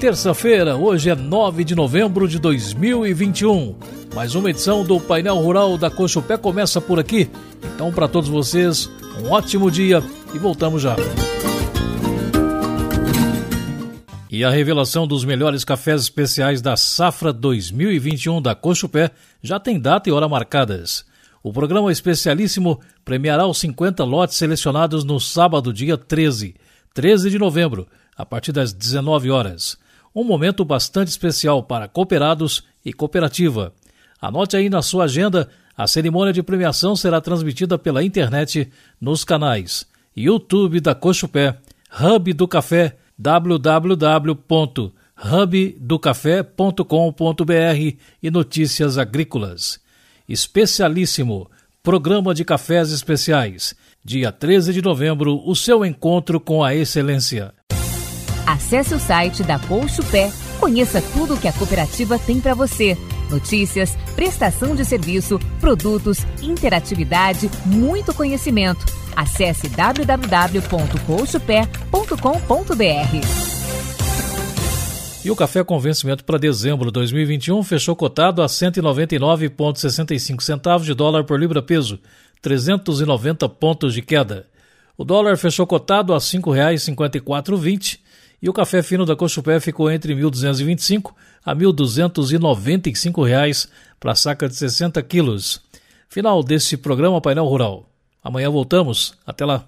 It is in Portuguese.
terça-feira, hoje é 9 de novembro de 2021. Mais uma edição do Painel Rural da Cochupé começa por aqui. Então, para todos vocês, um ótimo dia e voltamos já. E a revelação dos melhores cafés especiais da safra 2021 da Cochupé já tem data e hora marcadas. O programa especialíssimo premiará os 50 lotes selecionados no sábado, dia 13, 13 de novembro, a partir das 19 horas um momento bastante especial para cooperados e cooperativa. Anote aí na sua agenda, a cerimônia de premiação será transmitida pela internet nos canais YouTube da Cochupé, Hub do Café, www.hubdocafé.com.br e Notícias Agrícolas. Especialíssimo, programa de cafés especiais. Dia 13 de novembro, o seu encontro com a excelência. Acesse o site da Colchupé, conheça tudo o que a cooperativa tem para você. Notícias, prestação de serviço, produtos, interatividade, muito conhecimento. Acesse www.colchupé.com.br. E o café com vencimento para dezembro de 2021 fechou cotado a 199,65 centavos de dólar por libra peso, 390 pontos de queda. O dólar fechou cotado a R$ 5,5420 e o café fino da Cochupé ficou entre R$ 1.225 a 1.295 reais para a saca de 60 quilos. Final desse programa Painel Rural. Amanhã voltamos. Até lá.